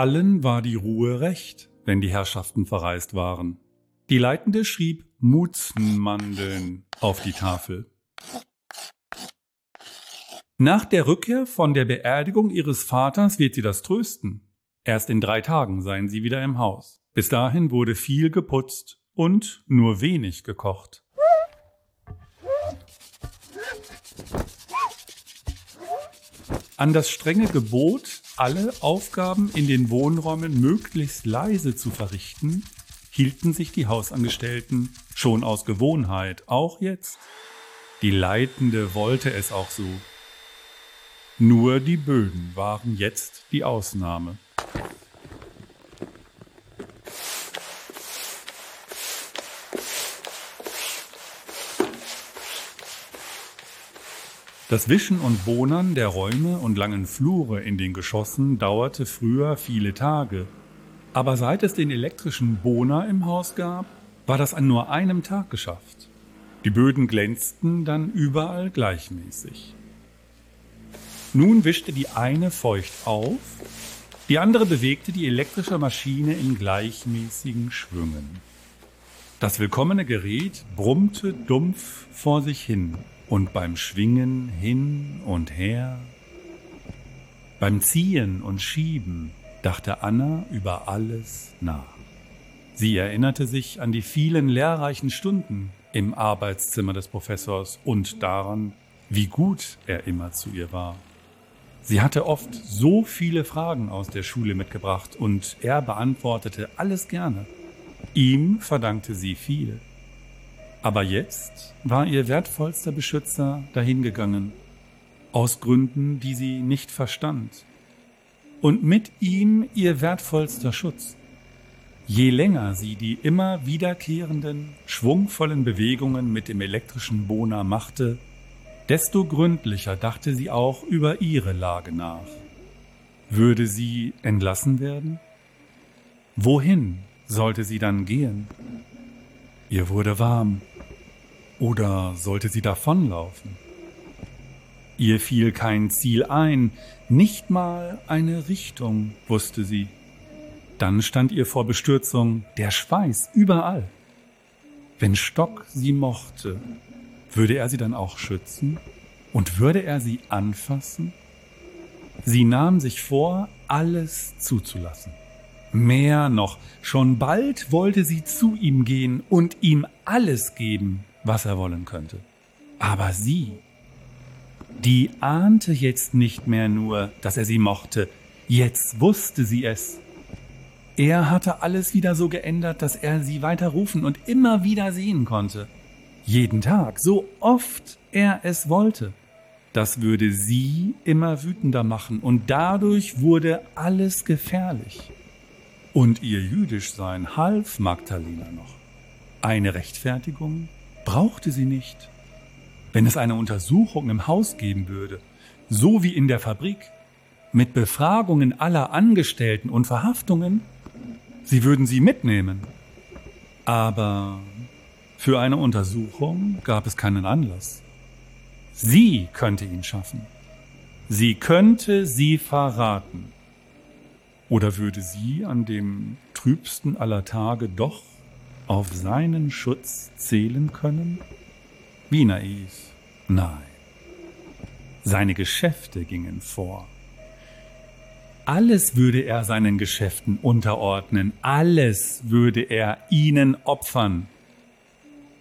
Allen war die Ruhe recht, wenn die Herrschaften verreist waren. Die Leitende schrieb Mutzmandeln auf die Tafel. Nach der Rückkehr von der Beerdigung ihres Vaters wird sie das trösten. Erst in drei Tagen seien sie wieder im Haus. Bis dahin wurde viel geputzt und nur wenig gekocht. An das strenge Gebot, alle Aufgaben in den Wohnräumen möglichst leise zu verrichten, hielten sich die Hausangestellten schon aus Gewohnheit, auch jetzt. Die Leitende wollte es auch so. Nur die Böden waren jetzt die Ausnahme. Das Wischen und Bohnern der Räume und langen Flure in den Geschossen dauerte früher viele Tage. Aber seit es den elektrischen Bohner im Haus gab, war das an nur einem Tag geschafft. Die Böden glänzten dann überall gleichmäßig. Nun wischte die eine feucht auf, die andere bewegte die elektrische Maschine in gleichmäßigen Schwüngen. Das willkommene Gerät brummte dumpf vor sich hin und beim Schwingen hin und her, beim Ziehen und Schieben dachte Anna über alles nach. Sie erinnerte sich an die vielen lehrreichen Stunden im Arbeitszimmer des Professors und daran, wie gut er immer zu ihr war. Sie hatte oft so viele Fragen aus der Schule mitgebracht und er beantwortete alles gerne. Ihm verdankte sie viel. Aber jetzt war ihr wertvollster Beschützer dahingegangen, aus Gründen, die sie nicht verstand. Und mit ihm ihr wertvollster Schutz. Je länger sie die immer wiederkehrenden, schwungvollen Bewegungen mit dem elektrischen Bohner machte, Desto gründlicher dachte sie auch über ihre Lage nach. Würde sie entlassen werden? Wohin sollte sie dann gehen? Ihr wurde warm. Oder sollte sie davonlaufen? Ihr fiel kein Ziel ein, nicht mal eine Richtung wusste sie. Dann stand ihr vor Bestürzung der Schweiß überall. Wenn Stock sie mochte, würde er sie dann auch schützen? Und würde er sie anfassen? Sie nahm sich vor, alles zuzulassen. Mehr noch, schon bald wollte sie zu ihm gehen und ihm alles geben, was er wollen könnte. Aber sie, die ahnte jetzt nicht mehr nur, dass er sie mochte, jetzt wusste sie es. Er hatte alles wieder so geändert, dass er sie weiter rufen und immer wieder sehen konnte. Jeden Tag, so oft er es wollte. Das würde sie immer wütender machen und dadurch wurde alles gefährlich. Und ihr Jüdischsein half Magdalena noch. Eine Rechtfertigung brauchte sie nicht. Wenn es eine Untersuchung im Haus geben würde, so wie in der Fabrik, mit Befragungen aller Angestellten und Verhaftungen, sie würden sie mitnehmen. Aber für eine Untersuchung gab es keinen Anlass. Sie könnte ihn schaffen. Sie könnte sie verraten. Oder würde sie an dem trübsten aller Tage doch auf seinen Schutz zählen können? Wie naiv. Nein. Seine Geschäfte gingen vor. Alles würde er seinen Geschäften unterordnen, alles würde er ihnen opfern.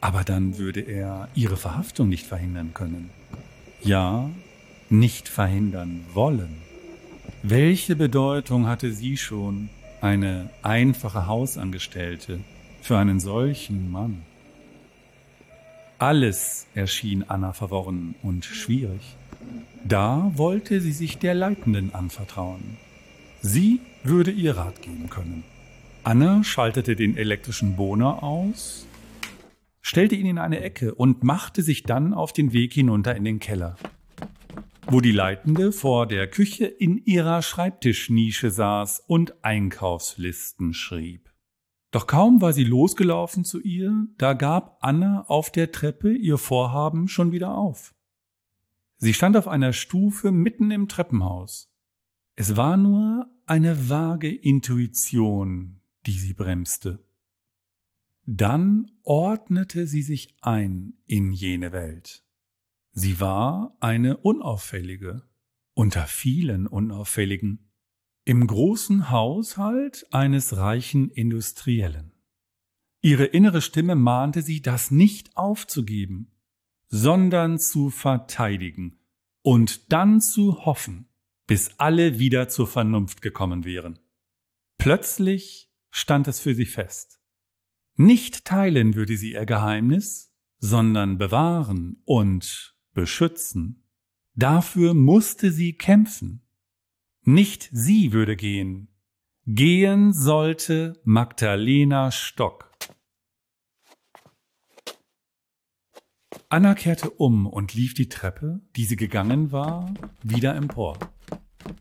Aber dann würde er ihre Verhaftung nicht verhindern können. Ja, nicht verhindern wollen. Welche Bedeutung hatte sie schon, eine einfache Hausangestellte, für einen solchen Mann? Alles erschien Anna verworren und schwierig. Da wollte sie sich der Leitenden anvertrauen. Sie würde ihr Rat geben können. Anna schaltete den elektrischen Bohner aus stellte ihn in eine Ecke und machte sich dann auf den Weg hinunter in den Keller, wo die Leitende vor der Küche in ihrer Schreibtischnische saß und Einkaufslisten schrieb. Doch kaum war sie losgelaufen zu ihr, da gab Anna auf der Treppe ihr Vorhaben schon wieder auf. Sie stand auf einer Stufe mitten im Treppenhaus. Es war nur eine vage Intuition, die sie bremste. Dann ordnete sie sich ein in jene Welt. Sie war eine unauffällige, unter vielen unauffälligen, im großen Haushalt eines reichen Industriellen. Ihre innere Stimme mahnte sie, das nicht aufzugeben, sondern zu verteidigen und dann zu hoffen, bis alle wieder zur Vernunft gekommen wären. Plötzlich stand es für sie fest. Nicht teilen würde sie ihr Geheimnis, sondern bewahren und beschützen. Dafür musste sie kämpfen. Nicht sie würde gehen. Gehen sollte Magdalena Stock. Anna kehrte um und lief die Treppe, die sie gegangen war, wieder empor.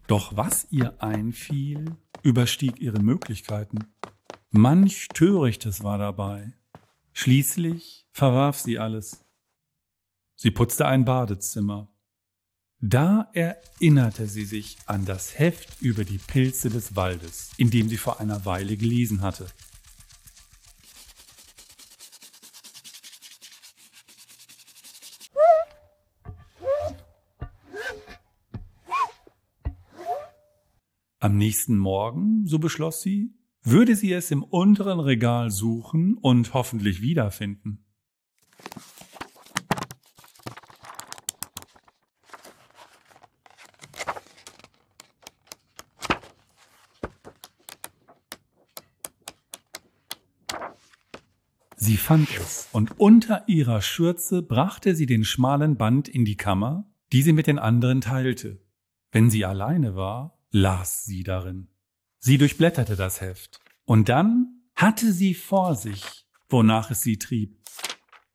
Doch was ihr einfiel, überstieg ihre Möglichkeiten. Manch Törichtes war dabei. Schließlich verwarf sie alles. Sie putzte ein Badezimmer. Da erinnerte sie sich an das Heft über die Pilze des Waldes, in dem sie vor einer Weile gelesen hatte. Am nächsten Morgen, so beschloss sie, würde sie es im unteren Regal suchen und hoffentlich wiederfinden. Sie fand es, und unter ihrer Schürze brachte sie den schmalen Band in die Kammer, die sie mit den anderen teilte. Wenn sie alleine war, las sie darin. Sie durchblätterte das Heft, und dann hatte sie vor sich, wonach es sie trieb.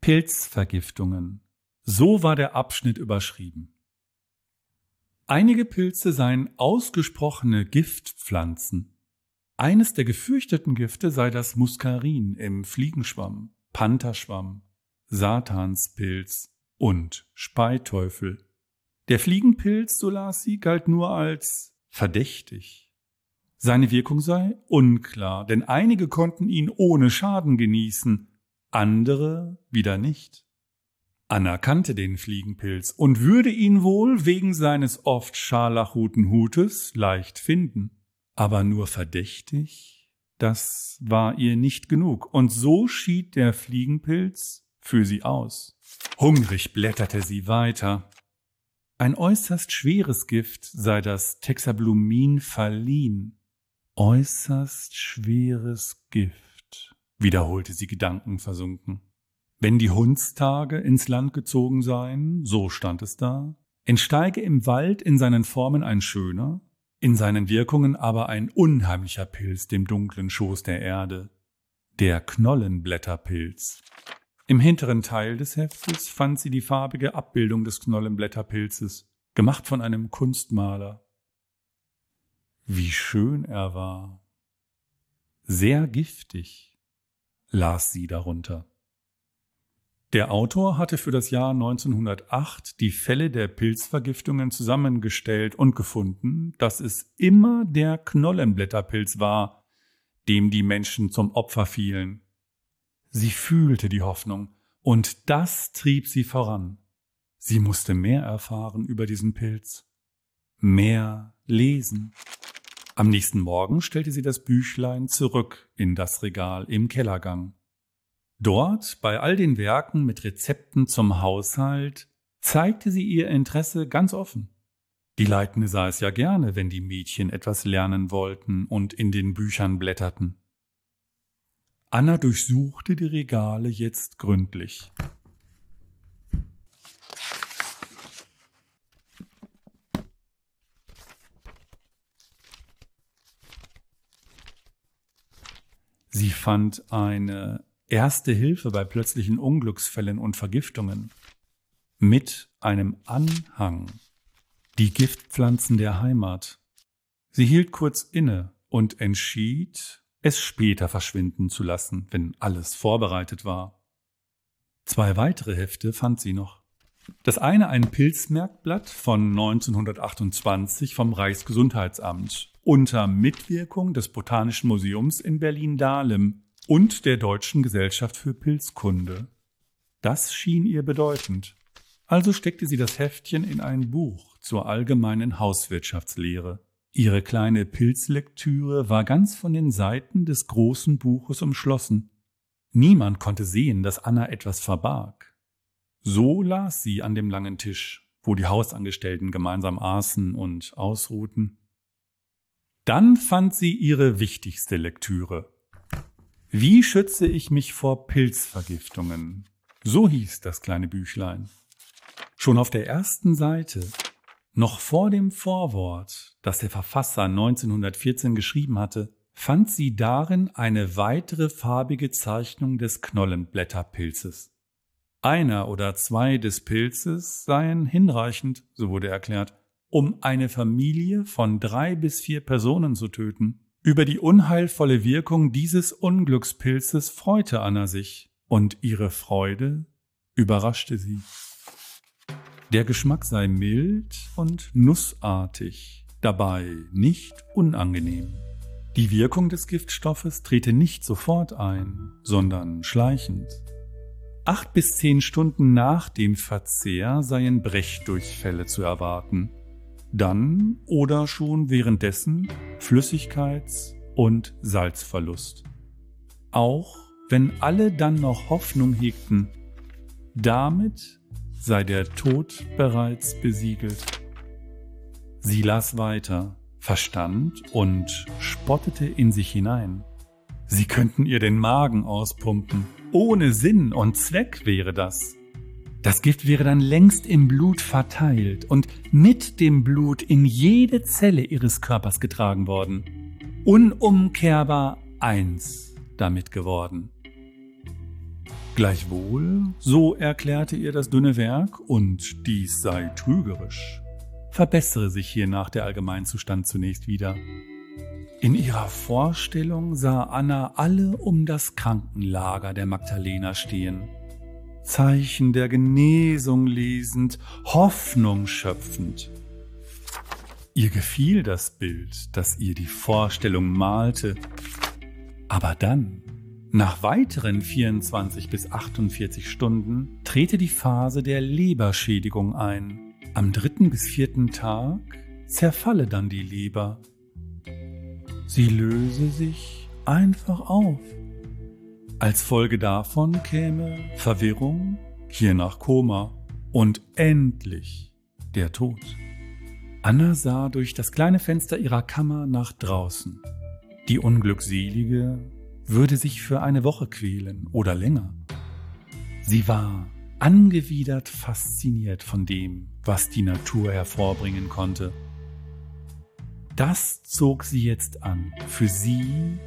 Pilzvergiftungen. So war der Abschnitt überschrieben. Einige Pilze seien ausgesprochene Giftpflanzen, eines der gefürchteten Gifte sei das Muskarin im Fliegenschwamm, Pantherschwamm, Satanspilz und Speiteufel. Der Fliegenpilz, so las sie, galt nur als verdächtig. Seine Wirkung sei unklar, denn einige konnten ihn ohne Schaden genießen, andere wieder nicht. Anna kannte den Fliegenpilz und würde ihn wohl wegen seines oft scharlachroten Hutes leicht finden aber nur verdächtig, das war ihr nicht genug, und so schied der Fliegenpilz für sie aus. Hungrig blätterte sie weiter. Ein äußerst schweres Gift sei das Texablumin verliehen. Äußerst schweres Gift, wiederholte sie gedankenversunken. Wenn die Hundstage ins Land gezogen seien, so stand es da, entsteige im Wald in seinen Formen ein schöner, in seinen Wirkungen aber ein unheimlicher Pilz dem dunklen Schoß der Erde, der Knollenblätterpilz. Im hinteren Teil des Heftes fand sie die farbige Abbildung des Knollenblätterpilzes, gemacht von einem Kunstmaler. Wie schön er war. Sehr giftig, las sie darunter. Der Autor hatte für das Jahr 1908 die Fälle der Pilzvergiftungen zusammengestellt und gefunden, dass es immer der Knollenblätterpilz war, dem die Menschen zum Opfer fielen. Sie fühlte die Hoffnung, und das trieb sie voran. Sie musste mehr erfahren über diesen Pilz, mehr lesen. Am nächsten Morgen stellte sie das Büchlein zurück in das Regal im Kellergang. Dort, bei all den Werken mit Rezepten zum Haushalt, zeigte sie ihr Interesse ganz offen. Die Leitende sah es ja gerne, wenn die Mädchen etwas lernen wollten und in den Büchern blätterten. Anna durchsuchte die Regale jetzt gründlich. Sie fand eine Erste Hilfe bei plötzlichen Unglücksfällen und Vergiftungen mit einem Anhang. Die Giftpflanzen der Heimat. Sie hielt kurz inne und entschied, es später verschwinden zu lassen, wenn alles vorbereitet war. Zwei weitere Hefte fand sie noch. Das eine ein Pilzmerkblatt von 1928 vom Reichsgesundheitsamt unter Mitwirkung des Botanischen Museums in Berlin-Dahlem und der Deutschen Gesellschaft für Pilzkunde. Das schien ihr bedeutend. Also steckte sie das Heftchen in ein Buch zur allgemeinen Hauswirtschaftslehre. Ihre kleine Pilzlektüre war ganz von den Seiten des großen Buches umschlossen. Niemand konnte sehen, dass Anna etwas verbarg. So las sie an dem langen Tisch, wo die Hausangestellten gemeinsam aßen und ausruhten. Dann fand sie ihre wichtigste Lektüre. Wie schütze ich mich vor Pilzvergiftungen? So hieß das kleine Büchlein. Schon auf der ersten Seite, noch vor dem Vorwort, das der Verfasser 1914 geschrieben hatte, fand sie darin eine weitere farbige Zeichnung des Knollenblätterpilzes. Einer oder zwei des Pilzes seien hinreichend, so wurde erklärt, um eine Familie von drei bis vier Personen zu töten. Über die unheilvolle Wirkung dieses Unglückspilzes freute Anna sich, und ihre Freude überraschte sie. Der Geschmack sei mild und nussartig, dabei nicht unangenehm. Die Wirkung des Giftstoffes trete nicht sofort ein, sondern schleichend. Acht bis zehn Stunden nach dem Verzehr seien Brechdurchfälle zu erwarten. Dann oder schon währenddessen Flüssigkeits- und Salzverlust. Auch wenn alle dann noch Hoffnung hegten, damit sei der Tod bereits besiegelt. Sie las weiter, verstand und spottete in sich hinein. Sie könnten ihr den Magen auspumpen. Ohne Sinn und Zweck wäre das. Das Gift wäre dann längst im Blut verteilt und mit dem Blut in jede Zelle ihres Körpers getragen worden. Unumkehrbar eins damit geworden. Gleichwohl, so erklärte ihr das dünne Werk, und dies sei trügerisch, verbessere sich hiernach der Allgemeinzustand zunächst wieder. In ihrer Vorstellung sah Anna alle um das Krankenlager der Magdalena stehen, Zeichen der Genesung lesend, Hoffnung schöpfend. Ihr gefiel das Bild, das ihr die Vorstellung malte, aber dann, nach weiteren 24 bis 48 Stunden, trete die Phase der Leberschädigung ein. Am dritten bis vierten Tag zerfalle dann die Leber Sie löse sich einfach auf. Als Folge davon käme Verwirrung, hiernach Koma und endlich der Tod. Anna sah durch das kleine Fenster ihrer Kammer nach draußen. Die Unglückselige würde sich für eine Woche quälen oder länger. Sie war angewidert fasziniert von dem, was die Natur hervorbringen konnte. Das zog sie jetzt an. Für sie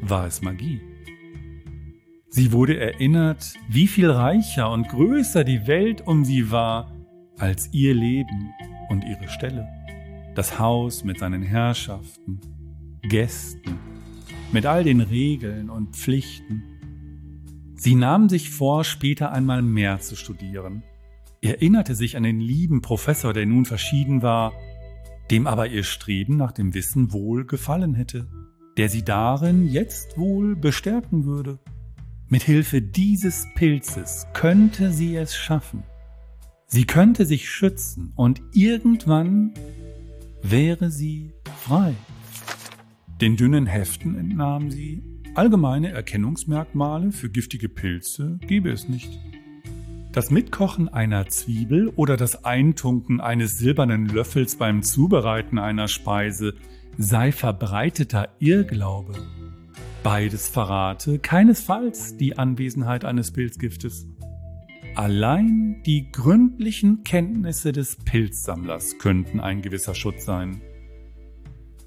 war es Magie. Sie wurde erinnert, wie viel reicher und größer die Welt um sie war als ihr Leben und ihre Stelle. Das Haus mit seinen Herrschaften, Gästen, mit all den Regeln und Pflichten. Sie nahm sich vor, später einmal mehr zu studieren, erinnerte sich an den lieben Professor, der nun verschieden war, dem aber ihr Streben nach dem Wissen wohl gefallen hätte, der sie darin jetzt wohl bestärken würde. Mit Hilfe dieses Pilzes könnte sie es schaffen. Sie könnte sich schützen und irgendwann wäre sie frei. Den dünnen Heften entnahm sie, allgemeine Erkennungsmerkmale für giftige Pilze gebe es nicht. Das Mitkochen einer Zwiebel oder das Eintunken eines silbernen Löffels beim Zubereiten einer Speise sei verbreiteter Irrglaube. Beides verrate keinesfalls die Anwesenheit eines Pilzgiftes. Allein die gründlichen Kenntnisse des Pilzsammlers könnten ein gewisser Schutz sein.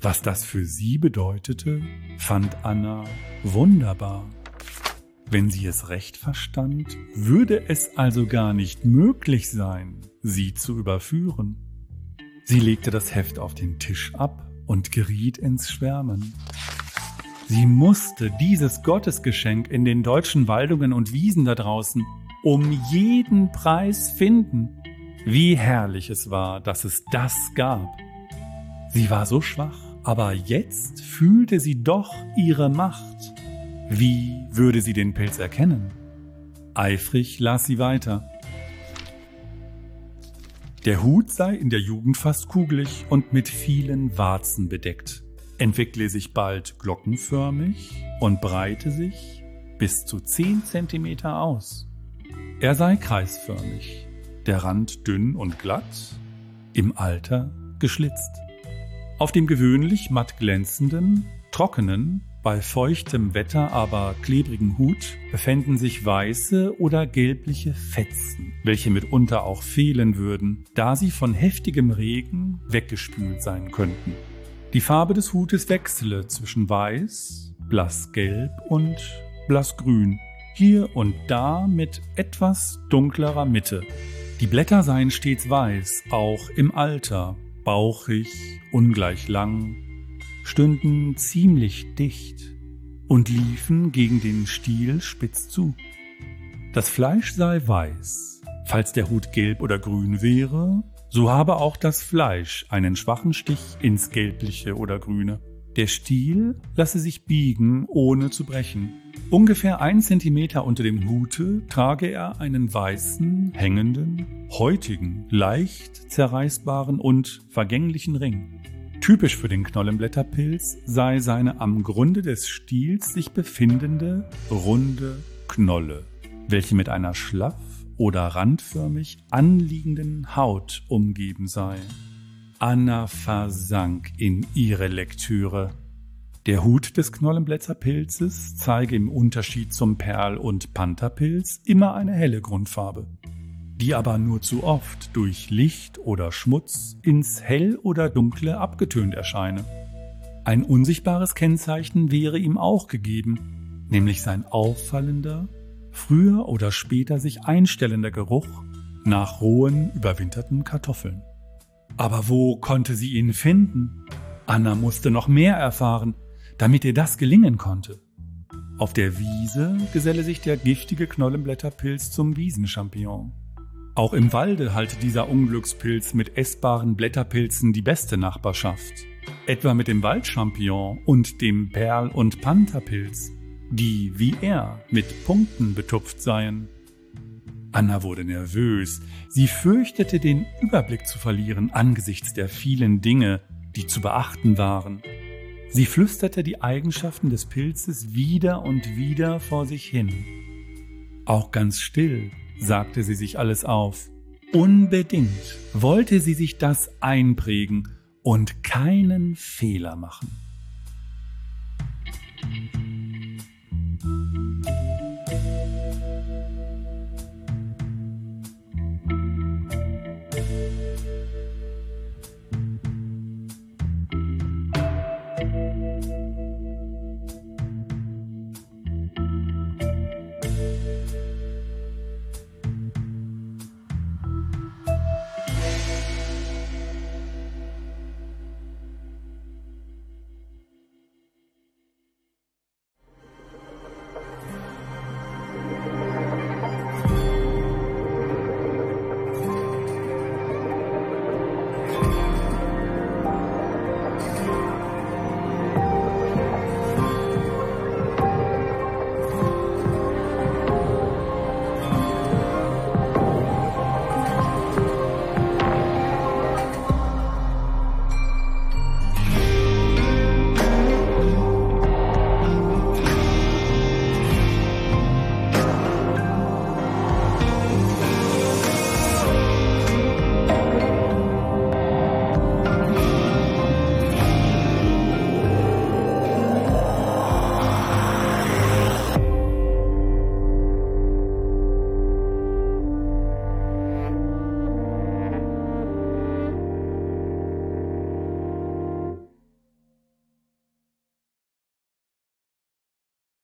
Was das für sie bedeutete, fand Anna wunderbar. Wenn sie es recht verstand, würde es also gar nicht möglich sein, sie zu überführen. Sie legte das Heft auf den Tisch ab und geriet ins Schwärmen. Sie musste dieses Gottesgeschenk in den deutschen Waldungen und Wiesen da draußen um jeden Preis finden. Wie herrlich es war, dass es das gab. Sie war so schwach, aber jetzt fühlte sie doch ihre Macht. Wie würde sie den Pilz erkennen? Eifrig las sie weiter. Der Hut sei in der Jugend fast kugelig und mit vielen Warzen bedeckt, entwickle sich bald glockenförmig und breite sich bis zu 10 cm aus. Er sei kreisförmig, der Rand dünn und glatt, im Alter geschlitzt. Auf dem gewöhnlich matt glänzenden, trockenen, bei feuchtem Wetter aber klebrigen Hut befänden sich weiße oder gelbliche Fetzen, welche mitunter auch fehlen würden, da sie von heftigem Regen weggespült sein könnten. Die Farbe des Hutes wechsle zwischen weiß, blassgelb und blassgrün, hier und da mit etwas dunklerer Mitte. Die Blätter seien stets weiß, auch im Alter, bauchig, ungleich lang, stünden ziemlich dicht und liefen gegen den Stiel spitz zu. Das Fleisch sei weiß. Falls der Hut gelb oder grün wäre, so habe auch das Fleisch einen schwachen Stich ins Gelbliche oder Grüne. Der Stiel lasse sich biegen, ohne zu brechen. Ungefähr ein Zentimeter unter dem Hute trage er einen weißen, hängenden, häutigen, leicht zerreißbaren und vergänglichen Ring. Typisch für den Knollenblätterpilz sei seine am Grunde des Stiels sich befindende, runde Knolle, welche mit einer schlaff oder randförmig anliegenden Haut umgeben sei. Anna versank in ihre Lektüre. Der Hut des Knollenblätterpilzes zeige im Unterschied zum Perl- und Pantherpilz immer eine helle Grundfarbe die aber nur zu oft durch Licht oder Schmutz ins Hell oder Dunkle abgetönt erscheine. Ein unsichtbares Kennzeichen wäre ihm auch gegeben, nämlich sein auffallender, früher oder später sich einstellender Geruch nach rohen, überwinterten Kartoffeln. Aber wo konnte sie ihn finden? Anna musste noch mehr erfahren, damit ihr das gelingen konnte. Auf der Wiese geselle sich der giftige Knollenblätterpilz zum Wiesenchampignon. Auch im Walde halte dieser Unglückspilz mit essbaren Blätterpilzen die beste Nachbarschaft. Etwa mit dem Waldchampignon und dem Perl- und Pantherpilz, die wie er mit Punkten betupft seien. Anna wurde nervös. Sie fürchtete, den Überblick zu verlieren angesichts der vielen Dinge, die zu beachten waren. Sie flüsterte die Eigenschaften des Pilzes wieder und wieder vor sich hin. Auch ganz still sagte sie sich alles auf. Unbedingt wollte sie sich das einprägen und keinen Fehler machen.